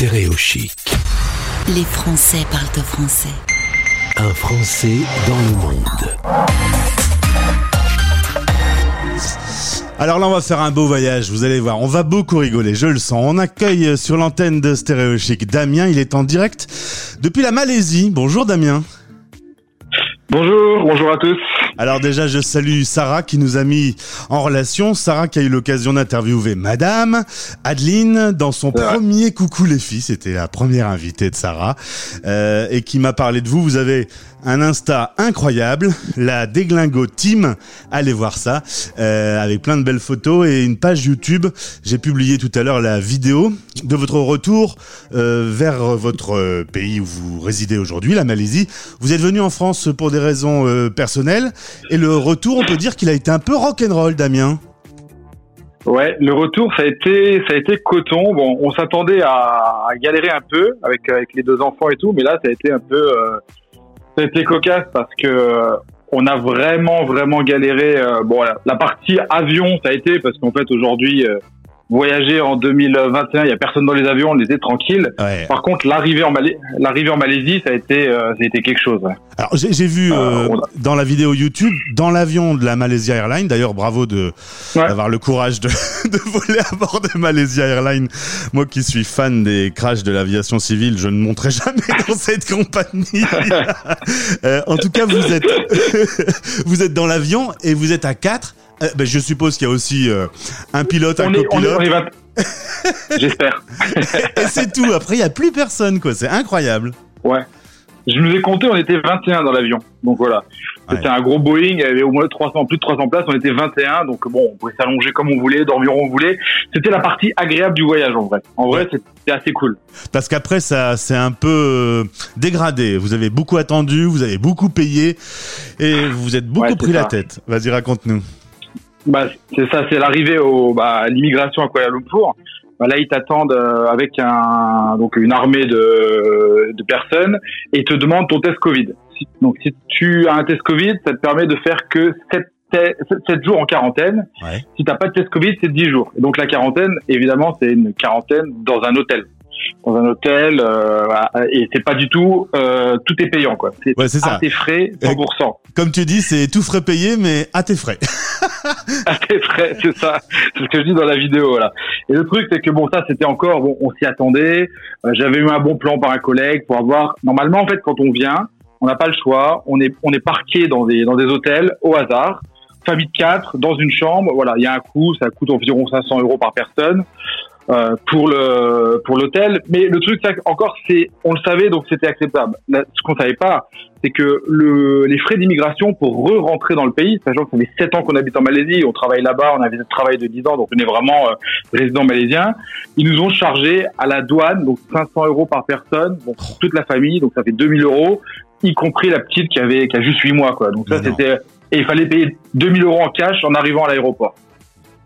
Stéréochic. Les Français parlent au français. Un Français dans le monde. Alors là, on va faire un beau voyage, vous allez voir. On va beaucoup rigoler, je le sens. On accueille sur l'antenne de Stéréo Chic Damien, il est en direct depuis la Malaisie. Bonjour Damien. Bonjour, bonjour à tous. Alors déjà, je salue Sarah qui nous a mis en relation. Sarah qui a eu l'occasion d'interviewer Madame Adeline dans son premier Coucou les filles. C'était la première invitée de Sarah euh, et qui m'a parlé de vous. Vous avez un Insta incroyable, la Déglingo Team. Allez voir ça, euh, avec plein de belles photos et une page YouTube. J'ai publié tout à l'heure la vidéo de votre retour euh, vers votre pays où vous résidez aujourd'hui, la Malaisie. Vous êtes venu en France pour des raisons euh, personnelles et le retour, on peut dire qu'il a été un peu rock'n'roll, Damien. Ouais, le retour ça a été ça a été coton. Bon, on s'attendait à, galérer un peu avec avec les deux enfants et tout, mais là ça a été un peu euh, ça a été cocasse parce que euh, on a vraiment vraiment galéré. euh, bon, la, la partie avion ça a été parce qu'en fait aujourd'hui euh, voyager en 2021, il y a personne dans les avions, on était tranquille. Ouais. Par contre, l'arrivée en Malaisie, l'arrivée en Malaisie, ça a été euh, ça a été quelque chose. ouais. Alors j'ai j'ai vu euh, Euh, a- dans la vidéo YouTube, dans l'avion de la Malaysia Airlines, d'ailleurs bravo de Ouais. d'avoir le courage de, de voler à bord de Malaysia Airlines. Moi qui suis fan des crashs de l'aviation civile, je ne monterai jamais dans cette compagnie. En tout cas, vous êtes vous êtes dans l'avion et vous êtes à quatre. Euh, ben, je suppose qu'il y a aussi euh, un pilote, un On est, on est, copilote, on est vingt- J'espère. et c'est tout. Après, il y a plus personne, quoi. C'est incroyable. Ouais. Je nous ai compté, on était 21 dans l'avion. Donc voilà. C'était un gros Boeing, il y avait au moins 300, plus de 300 places, on était 21. Donc bon, on pouvait s'allonger comme on voulait, dormir où on voulait. C'était la partie agréable du voyage en vrai. En vrai, c'était assez cool. Parce qu'après, ça, c'est un peu euh, dégradé. Vous avez beaucoup attendu, vous avez beaucoup payé, et vous vous êtes beaucoup Ouais, pris la tête. Vas-y, raconte-nous. Bah, c'est ça, c'est l'arrivée au, bah, à l'immigration à Kuala Lumpur. Bah, là, ils t'attendent euh, avec un, donc une armée de, de personnes et te demandent ton test Covid. Si- donc, si tu as un test Covid, ça te permet de faire que 7, 7 jours en quarantaine. Ouais. Si t'as pas de test Covid, c'est 10 jours. Et donc, la quarantaine, évidemment, c'est une quarantaine dans un hôtel. Dans un hôtel, euh, et c'est pas du tout, euh, tout est payant, quoi. C'est Ouais, c'est ça. à tes frais, 100%. Comme tu dis, c'est tout frais payé, mais à tes frais. à tes frais, c'est ça. C'est ce que je dis dans la vidéo, voilà. Et le truc, c'est que bon, ça, c'était encore, bon, on s'y attendait. Euh, J'avais eu un bon plan par un collègue pour avoir. Normalement, en fait, quand on vient, on n'a pas le choix. On est, on est parqué dans des, dans des hôtels au hasard. Famille de quatre, dans une chambre. Voilà, il y a un coût. Ça coûte environ 500 euros par personne. Euh, pour le pour l'hôtel mais le truc ça, encore c'est on le savait donc c'était acceptable Là, ce qu'on savait pas c'est que le, les frais d'immigration pour re-rentrer dans le pays, sachant que ça fait 7 ans qu'on habite en Malaisie, on travaille là-bas, on a un visa de travail de 10 ans, donc on est vraiment euh, résident malaisien, ils nous ont chargé à la douane, donc 500 euros par personne, donc pour toute la famille, donc ça fait 2000 euros, y compris la petite qui avait qui a juste 8 mois, quoi. Donc ça c'était... Et il fallait payer 2000 euros en cash en arrivant à l'aéroport.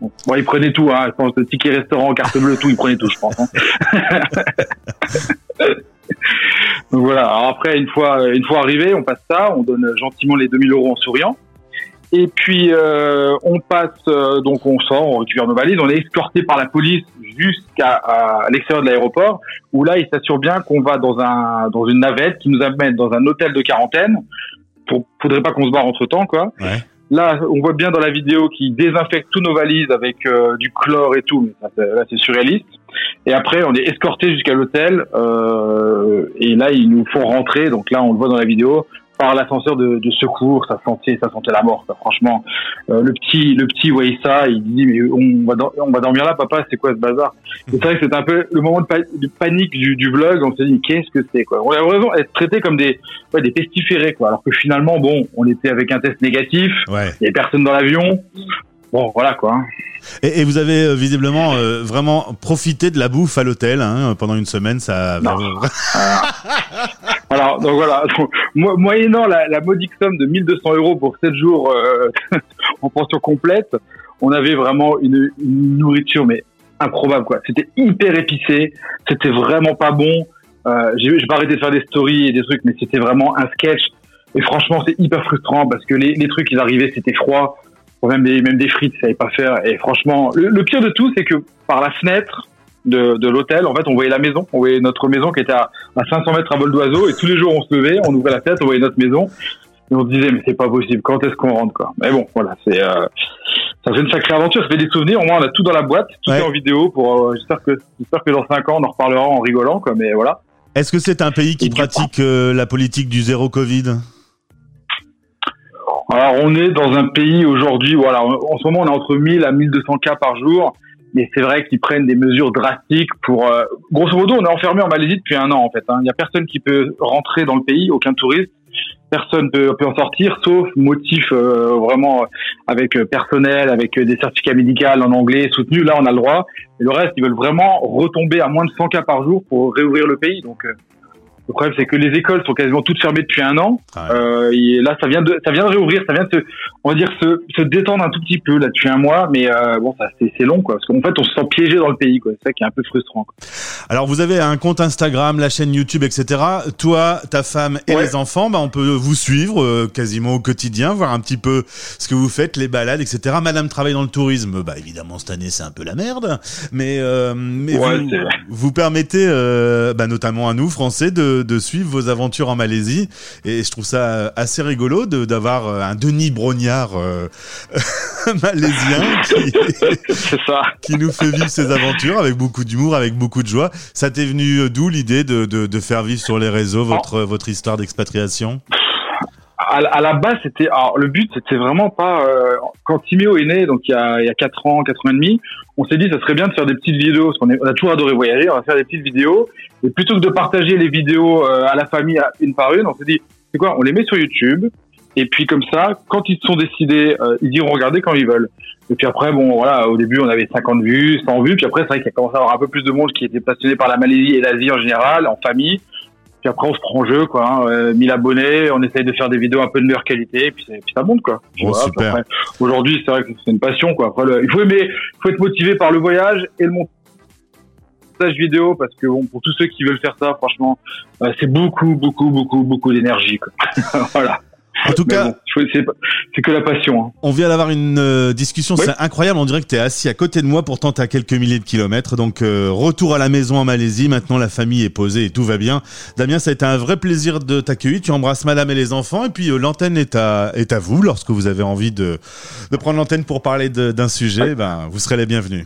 Bon, ils prenaient tout, hein. Je pense ticket restaurant, carte bleue, tout, ils prenaient tout, je pense. hein. Donc voilà. Alors après, une fois, une fois arrivé, on passe ça, on donne gentiment les 2000 euros en souriant. Et puis euh, on passe, euh, donc on sort, on récupère nos valises, on est escorté par la police jusqu'à l'extérieur de l'aéroport, où là ils s'assurent bien qu'on va dans un dans une navette qui nous amène dans un hôtel de quarantaine. Pour, faudrait pas qu'on se barre entre temps, quoi. Ouais. Là, on voit bien dans la vidéo qu'ils désinfectent tous nos valises avec euh, du chlore et tout, mais là c'est surréaliste. Et après, on est escorté jusqu'à l'hôtel, euh, et là ils nous font rentrer. Donc là, on le voit dans la vidéo par l'ascenseur de, de secours. Ça sentait, ça sentait la mort. quoi. Franchement, Euh, le petit, le petit voyait ça, il dit mais on va, on va dormir là, papa. C'est quoi ce bazar? C'est vrai que c'était un peu le moment de, pa- de panique du, du vlog. On s'est dit qu'est-ce que c'est quoi? On a vraiment être traité comme des, ouais, des pestiférés quoi. Alors que finalement, bon, on était avec un test négatif. Ouais. Il y avait personne dans l'avion. Bon, voilà quoi. hein. Et, et vous avez euh, visiblement euh, vraiment profité de la bouffe à l'hôtel hein, pendant une semaine. Ça. Non. Alors, donc voilà. Moyennant la, la modique somme de 1200 euros pour 7 jours euh, en pension complète, on avait vraiment une, une nourriture mais improbable quoi. C'était hyper épicé, c'était vraiment pas bon. Euh, j'ai pas arrêté de faire des stories et des trucs, mais c'était vraiment un sketch. Et franchement, c'est hyper frustrant parce que les, les trucs qui arrivaient, c'était froid. Même des, même des frites, ça savait pas faire. Et franchement, le, le pire de tout, c'est que par la fenêtre, de, de l'hôtel, en fait, on voyait la maison, on voyait notre maison qui était à, à 500 mètres à vol d'oiseau, et tous les jours on se levait, on ouvrait la tête, on voyait notre maison, et on se disait mais c'est pas possible, quand est-ce qu'on rentre quoi? Mais bon, voilà, c'est euh, ça fait une sacrée aventure, ça fait des souvenirs. Au moins, on a tout dans la boîte, tout Ouais. est en vidéo. Pour euh, j'espère que j'espère que dans cinq ans, on en reparlera en rigolant, quoi. Mais voilà. Est-ce que c'est un pays qui pratique euh, la politique du zéro Covid? Alors, on est dans un pays aujourd'hui, voilà, en en ce moment, on est entre 1000 à 1200 cas par jour. Mais c'est vrai qu'ils prennent des mesures drastiques pour. euh, grosso modo, on est enfermé en Malaisie depuis un an en fait. hein. Il n'y a personne qui peut rentrer dans le pays, aucun touriste. Personne peut, peut en sortir, sauf motif euh, vraiment euh, avec euh, personnel, avec euh, des certificats médicaux en anglais soutenus. Là, on a le droit. Et le reste, ils veulent vraiment retomber à moins de 100 cas par jour pour réouvrir le pays. Donc, le problème, c'est que les écoles sont quasiment toutes fermées depuis un an. Ouais. Euh, et là, ça vient de, ça vient de réouvrir, ça vient de se, on va dire, se, se détendre un tout petit peu là depuis un mois, mais euh, bon, ça, c'est, c'est long, quoi, parce qu'en fait, on se sent piégé dans le pays, quoi. C'est ça qui est un peu frustrant. Quoi. Alors vous avez un compte Instagram, la chaîne YouTube, etc. Toi, ta femme et Ouais. les enfants, bah, on peut vous suivre euh, quasiment au quotidien, voir un petit peu ce que vous faites, les balades, etc. Madame travaille dans le tourisme, bah évidemment cette année c'est un peu la merde, mais euh, mais Ouais, vous, vous permettez, euh, bah, notamment à nous Français, de, de suivre vos aventures en Malaisie, et je trouve ça assez rigolo de d'avoir euh, un Denis Brognard euh, malaisien qui, c'est ça. qui nous fait vivre ses aventures avec beaucoup d'humour, avec beaucoup de joie. Ça t'est venu euh, d'où l'idée de, de, de faire vivre sur les réseaux votre, votre histoire d'expatriation? À, à la base, c'était, alors, le but, c'était vraiment pas, euh, quand Timéo est né, donc il y a, il y a 4 ans, 4 ans et demi, on s'est dit, ça serait bien de faire des petites vidéos, parce qu'on est- on a toujours adoré voyager, on va faire des petites vidéos, et plutôt que de partager les vidéos euh, à la famille une par une, on s'est dit, c'est quoi, on les met sur YouTube, et puis comme ça, quand ils sont décidés, euh, ils iront regarder quand ils veulent. Et puis après, bon, voilà, au début, on avait 50 vues, 100 vues, puis après, c'est vrai qu'il y a commencé à avoir un peu plus de monde qui était passionné par la Malaisie et l'Asie en général, en famille. Puis après, on se prend en jeu, quoi. Hein, euh, 1000 abonnés, on essaye de faire des vidéos un peu de meilleure qualité, et puis, ça monte, quoi. Voilà, après, Aujourd'hui, c'est vrai que c'est une passion, quoi. Après, le- il faut aimer, il faut être motivé par le voyage et le montage vidéo, parce que bon, pour tous ceux qui veulent faire ça, franchement, euh, c'est beaucoup, beaucoup, beaucoup, beaucoup d'énergie, quoi. voilà. En tout Mais cas, bon, c'est que la passion. Hein. on vient d'avoir une euh, discussion, Oui. c'est incroyable, on dirait que tu es assis à côté de moi, pourtant tu à quelques milliers de kilomètres. Donc euh, retour à la maison en Malaisie, maintenant la famille est posée et tout va bien. Damien, ça a été un vrai plaisir de t'accueillir, tu embrasses madame et les enfants, et puis euh, l'antenne est à, est à vous, lorsque vous avez envie de, de prendre l'antenne pour parler d'un sujet, ben, vous serez les bienvenus.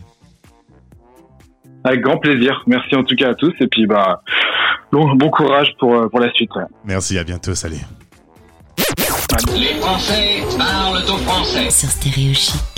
Avec grand plaisir. Merci en tout cas à tous, et puis bah, bon, bon courage pour, pour la suite. ouais. Merci, à bientôt, salut. Les Français parlent au français. Sur Stéréo Chic.